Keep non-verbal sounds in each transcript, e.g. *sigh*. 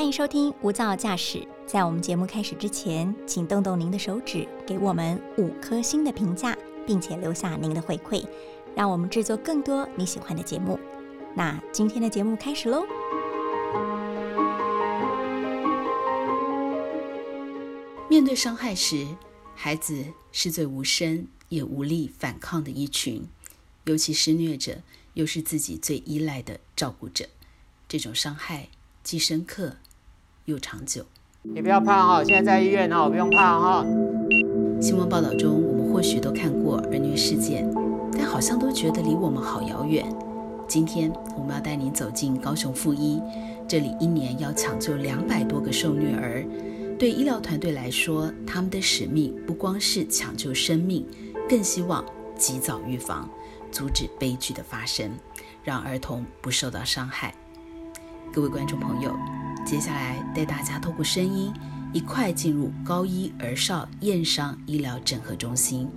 欢迎收听无噪驾驶。在我们节目开始之前，请动动您的手指，给我们五颗星的评价，并且留下您的回馈，让我们制作更多你喜欢的节目。那今天的节目开始喽！面对伤害时，孩子是最无声也无力反抗的一群，尤其施虐者又是自己最依赖的照顾者，这种伤害既深刻又长久。你不要怕哈，现在在医院哈，不用怕哈。新闻报道中，我们或许都看过儿虐事件，但好像都觉得离我们好遥远。今天我们要带您走进高雄附一，这里一年要抢救两百多个受虐儿。对医疗团队来说，他们的使命不光是抢救生命，更希望及早预防，阻止悲剧的发生，让儿童不受到伤害。各位观众朋友，接下来带大家透过声音，一块进入高一儿少验伤医疗整合中心。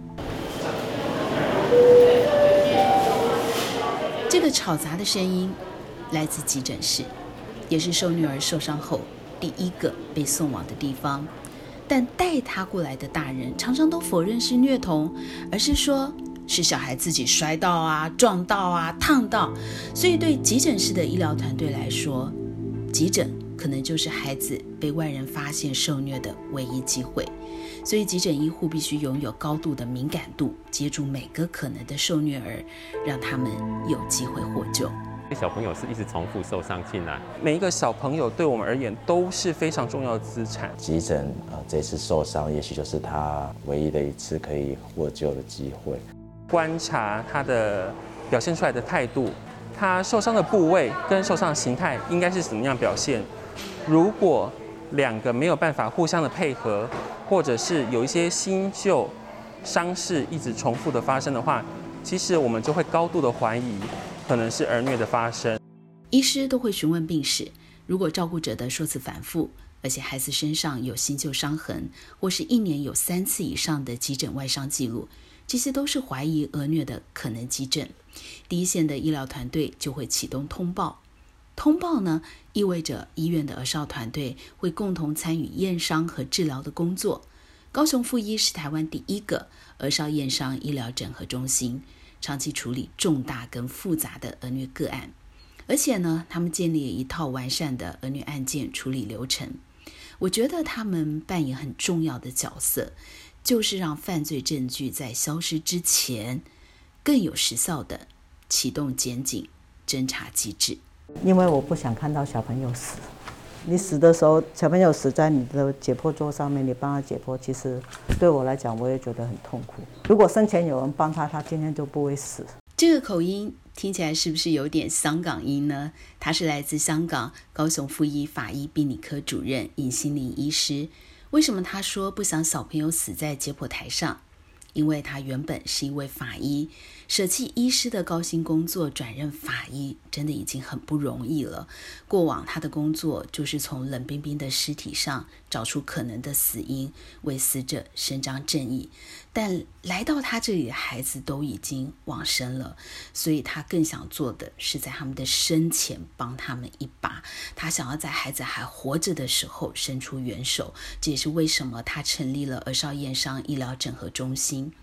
这个吵杂的声音来自急诊室，也是受虐儿受伤后。第一个被送往的地方，但带他过来的大人常常都否认是虐童，而是说是小孩自己摔到啊、撞到啊、烫到。所以对急诊室的医疗团队来说，急诊可能就是孩子被外人发现受虐的唯一机会。所以急诊医护必须拥有高度的敏感度，接住每个可能的受虐儿，让他们有机会获救。小朋友是一直重复受伤进来，每一个小朋友对我们而言都是非常重要的资产。急诊啊，这次受伤，也许就是他唯一的一次可以获救的机会。观察他的表现出来的态度，他受伤的部位跟受伤的形态应该是怎么样表现？如果两个没有办法互相的配合，或者是有一些新旧伤势一直重复的发生的话，其实我们就会高度的怀疑。可能是儿虐的发生，医师都会询问病史。如果照顾者的说辞反复，而且孩子身上有新旧伤痕，或是一年有三次以上的急诊外伤记录，这些都是怀疑儿虐的可能急症。第一线的医疗团队就会启动通报。通报呢，意味着医院的儿少团队会共同参与验伤和治疗的工作。高雄附一是台湾第一个儿少验伤医疗整合中心。长期处理重大跟复杂的儿虐个案，而且呢，他们建立了一套完善的儿虐案件处理流程。我觉得他们扮演很重要的角色，就是让犯罪证据在消失之前更有时效的启动检警侦查机制。因为我不想看到小朋友死。你死的时候，小朋友死在你的解剖桌上面，你帮他解剖，其实对我来讲，我也觉得很痛苦。如果生前有人帮他，他今天就不会死。这个口音听起来是不是有点香港音呢？他是来自香港高雄附一法医病理科主任尹心林医师。为什么他说不想小朋友死在解剖台上？因为他原本是一位法医，舍弃医师的高薪工作，转任法医，真的已经很不容易了。过往他的工作就是从冷冰冰的尸体上找出可能的死因，为死者伸张正义。但来到他这里的孩子都已经往生了，所以他更想做的是在他们的生前帮他们一把。他想要在孩子还活着的时候伸出援手，这也是为什么他成立了儿少验伤医疗整合中心。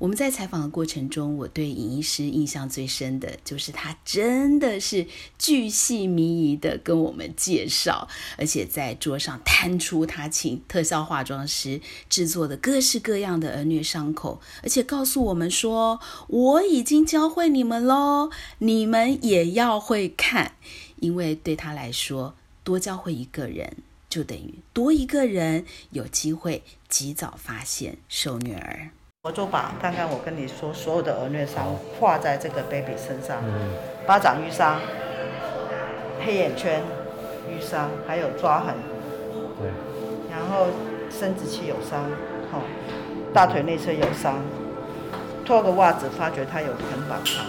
我们在采访的过程中，我对尹医师印象最深的就是他真的是巨细靡遗的跟我们介绍，而且在桌上摊出他请特效化妆师制作的各式各样的儿虐伤口，而且告诉我们说：“我已经教会你们喽，你们也要会看，因为对他来说，多教会一个人，就等于多一个人有机会及早发现受虐儿。”我就把刚刚我跟你说所有的儿虐伤画在这个 baby 身上，巴掌淤伤、黑眼圈淤伤，还有抓痕，对，然后生殖器有伤，吼，大腿内侧有伤，脱个袜子发觉他有捆绑伤。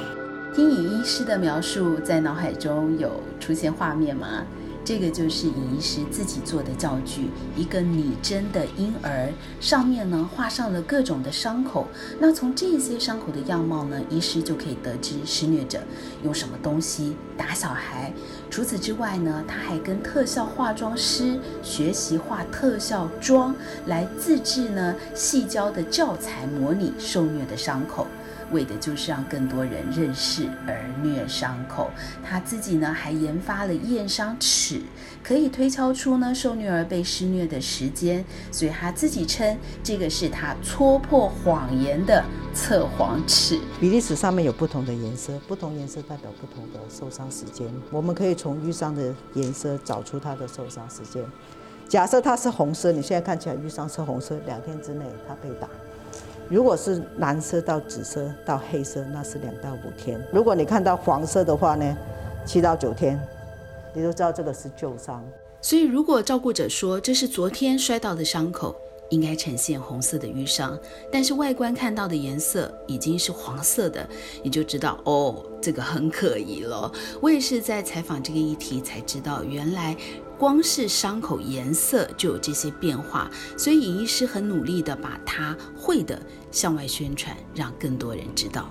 听尹医师的描述，在脑海中有出现画面吗？这个就是尹医师自己做的教具，一个拟真的婴儿，上面呢画上了各种的伤口。那从这些伤口的样貌呢，医师就可以得知施虐者用什么东西打小孩，除此之外呢，他还跟特效化妆师学习画特效妆，来自制呢细胶的教材，模拟受虐的伤口。为的就是让更多人认识儿虐伤口。他自己呢还研发了验伤尺，可以推敲出呢受虐儿被施虐的时间。所以他自己称这个是他戳破谎言的测谎尺。比例尺上面有不同的颜色，不同颜色代表不同的受伤时间。我们可以从淤伤的颜色找出它的受伤时间。假设它是红色，你现在看起来淤伤是红色，两天之内它被打。如果是蓝色到紫色到黑色，那是两到五天。如果你看到黄色的话呢，七到九天，你就知道这个是旧伤。所以，如果照顾者说这是昨天摔到的伤口，应该呈现红色的淤伤，但是外观看到的颜色已经是黄色的，你就知道哦，这个很可疑了。我也是在采访这个议题才知道，原来。光是伤口颜色就有这些变化，所以尹医师很努力的把他会的向外宣传，让更多人知道。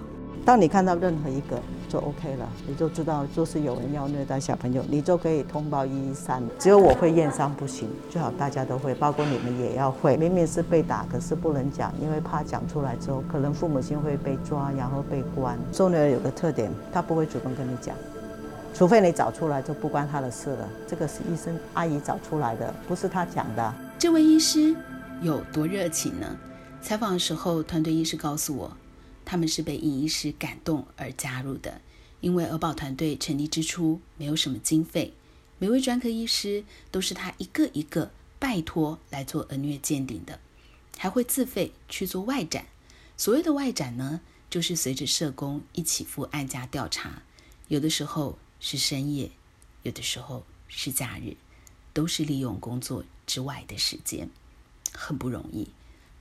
当你看到任何一个就 OK 了，你就知道就是有人要虐待小朋友，你就可以通报一一三。只有我会验伤不行，最好大家都会，包括你们也要会。明明是被打，可是不能讲，因为怕讲出来之后，可能父母亲会被抓，然后被关。受虐儿有个特点，他不会主动跟你讲。除非你找出来，就不关他的事了。这个是医生阿姨找出来的，不是他讲的。这位医师有多热情呢？采访的时候，团队医师告诉我，他们是被尹医师感动而加入的。因为儿保团队成立之初没有什么经费，每位专科医师都是他一个一个拜托来做儿虐鉴定的，还会自费去做外展。所谓的外展呢，就是随着社工一起赴案家调查，有的时候。是深夜，有的时候是假日，都是利用工作之外的时间，很不容易，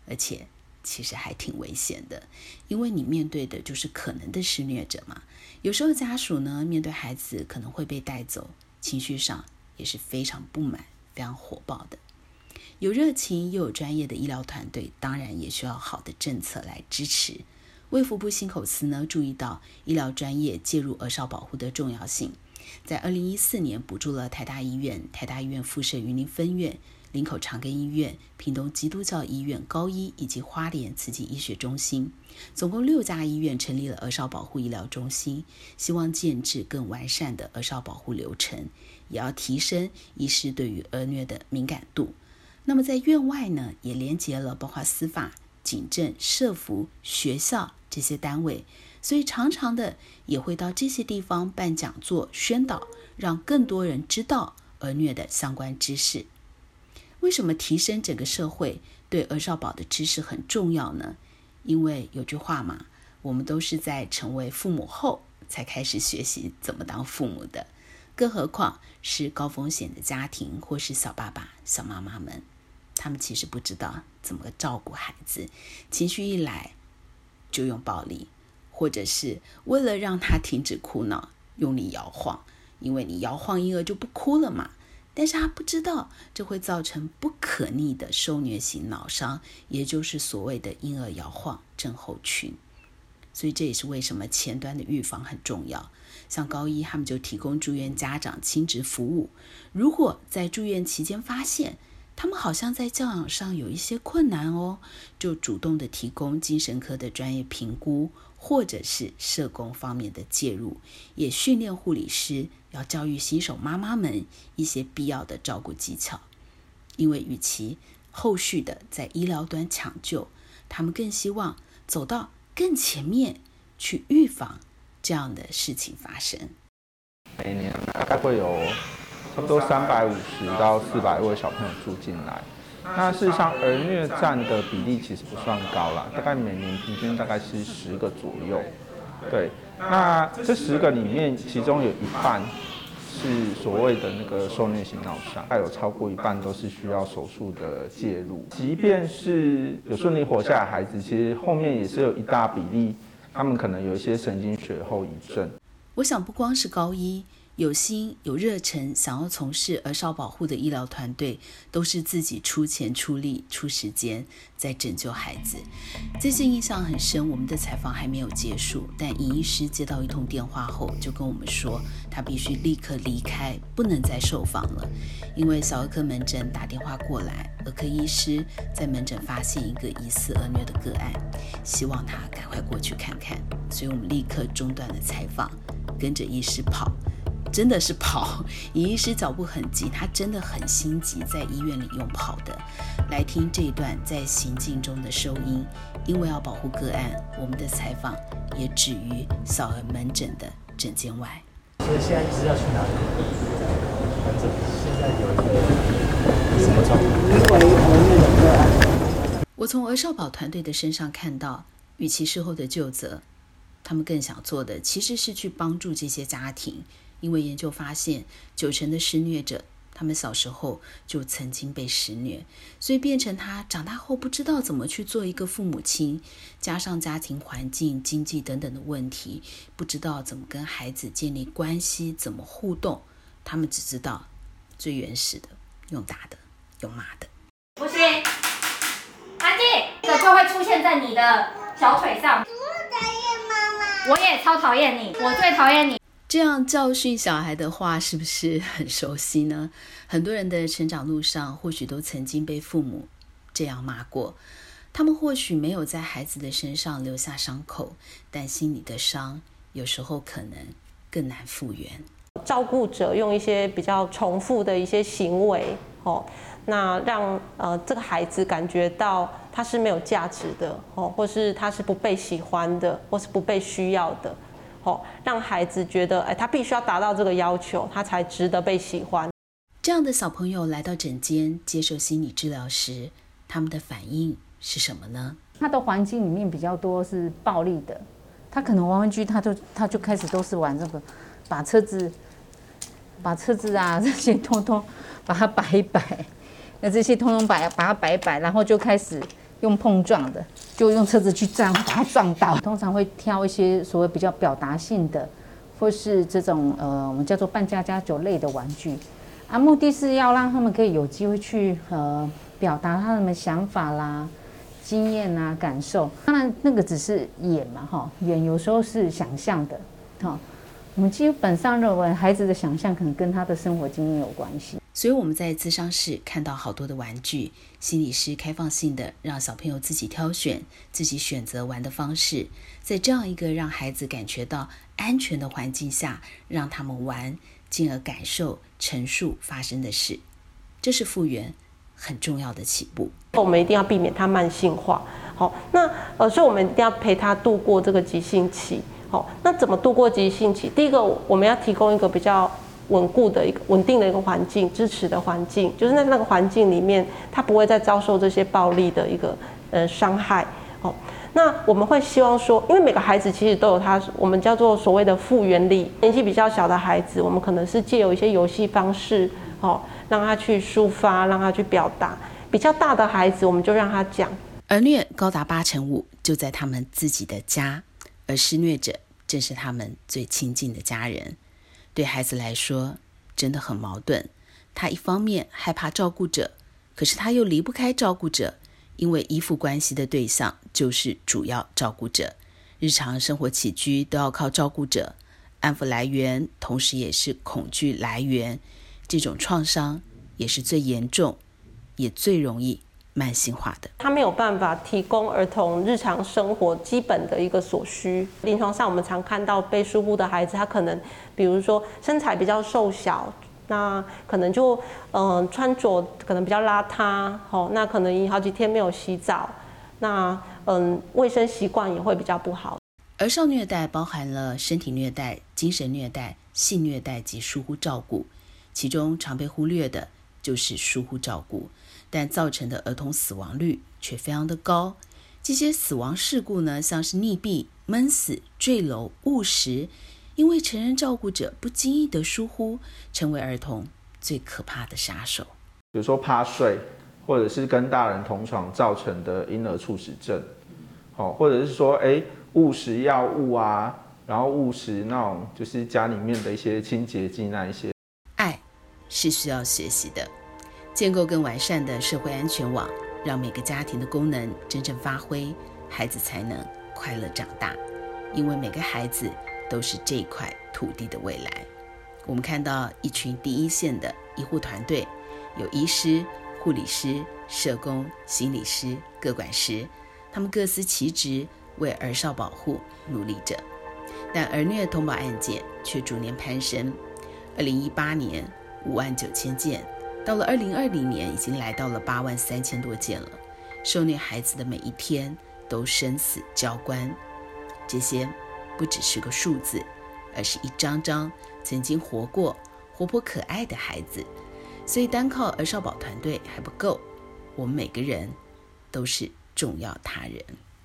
而且其实还挺危险的，因为你面对的就是可能的施虐者嘛。有时候家属呢，面对孩子可能会被带走，情绪上也是非常不满、非常火爆的。有热情又有专业的医疗团队，当然也需要好的政策来支持。卫福部新口司呢注意到医疗专业介入儿少保护的重要性，在二零一四年补助了台大医院、台大医院附设云林分院、林口长庚医院、屏东基督教医院高医以及花莲慈济医学中心，总共六家医院成立了儿少保护医疗中心，希望建制更完善的儿少保护流程，也要提升医师对于儿虐的敏感度。那么在院外呢，也连接了包括司法、警政、社服、学校。这些单位，所以常常的也会到这些地方办讲座、宣导，让更多人知道儿虐的相关知识。为什么提升整个社会对儿少保的知识很重要呢？因为有句话嘛，我们都是在成为父母后才开始学习怎么当父母的，更何况是高风险的家庭或是小爸爸、小妈妈们，他们其实不知道怎么照顾孩子，情绪一来。就用暴力，或者是为了让他停止哭闹，用力摇晃，因为你摇晃婴儿就不哭了嘛。但是他不知道这会造成不可逆的受虐型脑伤，也就是所谓的婴儿摇晃症候群。所以这也是为什么前端的预防很重要。像高一他们就提供住院家长亲职服务，如果在住院期间发现，他们好像在教养上有一些困难哦，就主动的提供精神科的专业评估，或者是社工方面的介入，也训练护理师要教育新手妈妈们一些必要的照顾技巧。因为与其后续的在医疗端抢救，他们更希望走到更前面去预防这样的事情发生。每年大概会有。差不多三百五十到四百位小朋友住进来，那事实上儿虐占的比例其实不算高啦，大概每年平均大概是十个左右。对，那这十个里面，其中有一半是所谓的那个受虐型脑伤，还有超过一半都是需要手术的介入。即便是有顺利活下来的孩子，其实后面也是有一大比例，他们可能有一些神经学后遗症。我想不光是高一。有心有热忱想要从事儿少保护的医疗团队，都是自己出钱出力出时间在拯救孩子。这些印象很深。我们的采访还没有结束，但尹医师接到一通电话后，就跟我们说，他必须立刻离开，不能再受访了，因为小儿科门诊打电话过来，儿科医师在门诊发现一个疑似儿虐的个案，希望他赶快过去看看。所以我们立刻中断了采访，跟着医师跑。真的是跑，尹医师脚步很急，他真的很心急，在医院里用跑的。来听这一段在行进中的收音，因为要保护个案，我们的采访也止于小儿门诊的诊间外。所以现在一直要去哪里？门诊现在有一个什么状况？我从儿少保团队的身上看到，与其事后的救责，他们更想做的其实是去帮助这些家庭。因为研究发现，九成的施虐者，他们小时候就曾经被施虐，所以变成他长大后不知道怎么去做一个父母亲，加上家庭环境、经济等等的问题，不知道怎么跟孩子建立关系，怎么互动，他们只知道最原始的，用打的，用骂的。不行，安静，这就会出现在你的小腿上。我讨厌妈妈，我也超讨厌你，我最讨厌你。这样教训小孩的话，是不是很熟悉呢？很多人的成长路上，或许都曾经被父母这样骂过。他们或许没有在孩子的身上留下伤口，但心里的伤，有时候可能更难复原。照顾者用一些比较重复的一些行为，哦，那让呃这个孩子感觉到他是没有价值的，哦，或是他是不被喜欢的，或是不被需要的。哦，让孩子觉得，哎，他必须要达到这个要求，他才值得被喜欢。这样的小朋友来到诊间接受心理治疗时，他们的反应是什么呢？他的环境里面比较多是暴力的，他可能玩玩具，他就他就开始都是玩这个，把车子、把车子啊 *laughs* 这些通通把它摆一摆，那这些通通摆把它摆一摆，然后就开始。用碰撞的，就用车子去撞，把它撞到。通常会挑一些所谓比较表达性的，或是这种呃，我们叫做半家家酒类的玩具，啊，目的是要让他们可以有机会去呃表达他们想法啦、经验啊、感受。当然，那个只是演嘛，哈，演有时候是想象的，哈。我们基本上认为，孩子的想象可能跟他的生活经验有关系。所以我们在咨商室看到好多的玩具，心理师开放性的让小朋友自己挑选、自己选择玩的方式，在这样一个让孩子感觉到安全的环境下，让他们玩，进而感受、陈述发生的事，这是复原很重要的起步。我们一定要避免他慢性化。好，那呃，所以我们一定要陪他度过这个急性期。好，那怎么度过急性期？第一个，我们要提供一个比较稳固的一个稳定的一个环境，支持的环境，就是在那个环境里面，他不会再遭受这些暴力的一个呃伤害。哦，那我们会希望说，因为每个孩子其实都有他，我们叫做所谓的复原力。年纪比较小的孩子，我们可能是借由一些游戏方式，哦，让他去抒发，让他去表达。比较大的孩子，我们就让他讲。而虐高达八成五就在他们自己的家。而施虐者正是他们最亲近的家人，对孩子来说真的很矛盾。他一方面害怕照顾者，可是他又离不开照顾者，因为依附关系的对象就是主要照顾者，日常生活起居都要靠照顾者，安抚来源同时也是恐惧来源。这种创伤也是最严重，也最容易。慢性化的，他没有办法提供儿童日常生活基本的一个所需。临床上，我们常看到被疏忽的孩子，他可能，比如说身材比较瘦小，那可能就嗯穿着可能比较邋遢，哦，那可能好几天没有洗澡，那嗯卫生习惯也会比较不好。儿少虐待包含了身体虐待、精神虐待、性虐待及疏忽照顾，其中常被忽略的就是疏忽照顾。但造成的儿童死亡率却非常的高。这些死亡事故呢，像是溺毙、闷死、坠楼、误食，因为成人照顾者不经意的疏忽，成为儿童最可怕的杀手。比如说趴睡，或者是跟大人同床造成的婴儿猝死症，哦，或者是说哎误食药物啊，然后误食那种就是家里面的一些清洁剂那一些。爱是需要学习的，建构更完善的社会安全网，让每个家庭的功能真正发挥，孩子才能快乐长大。因为每个孩子都是这块土地的未来。我们看到一群第一线的医护团队，有医师、护理师、社工、心理师、各管师，他们各司其职，为儿少保护努力着。但儿虐通报案件却逐年攀升，二零一八年五万九千件，到了二零二零年已经来到了八万三千多件了。受虐孩子的每一天都生死交关，这些不只是个数字，而是一张张曾经活过、活泼可爱的孩子。所以单靠儿少保团队还不够，我们每个人都是重要他人。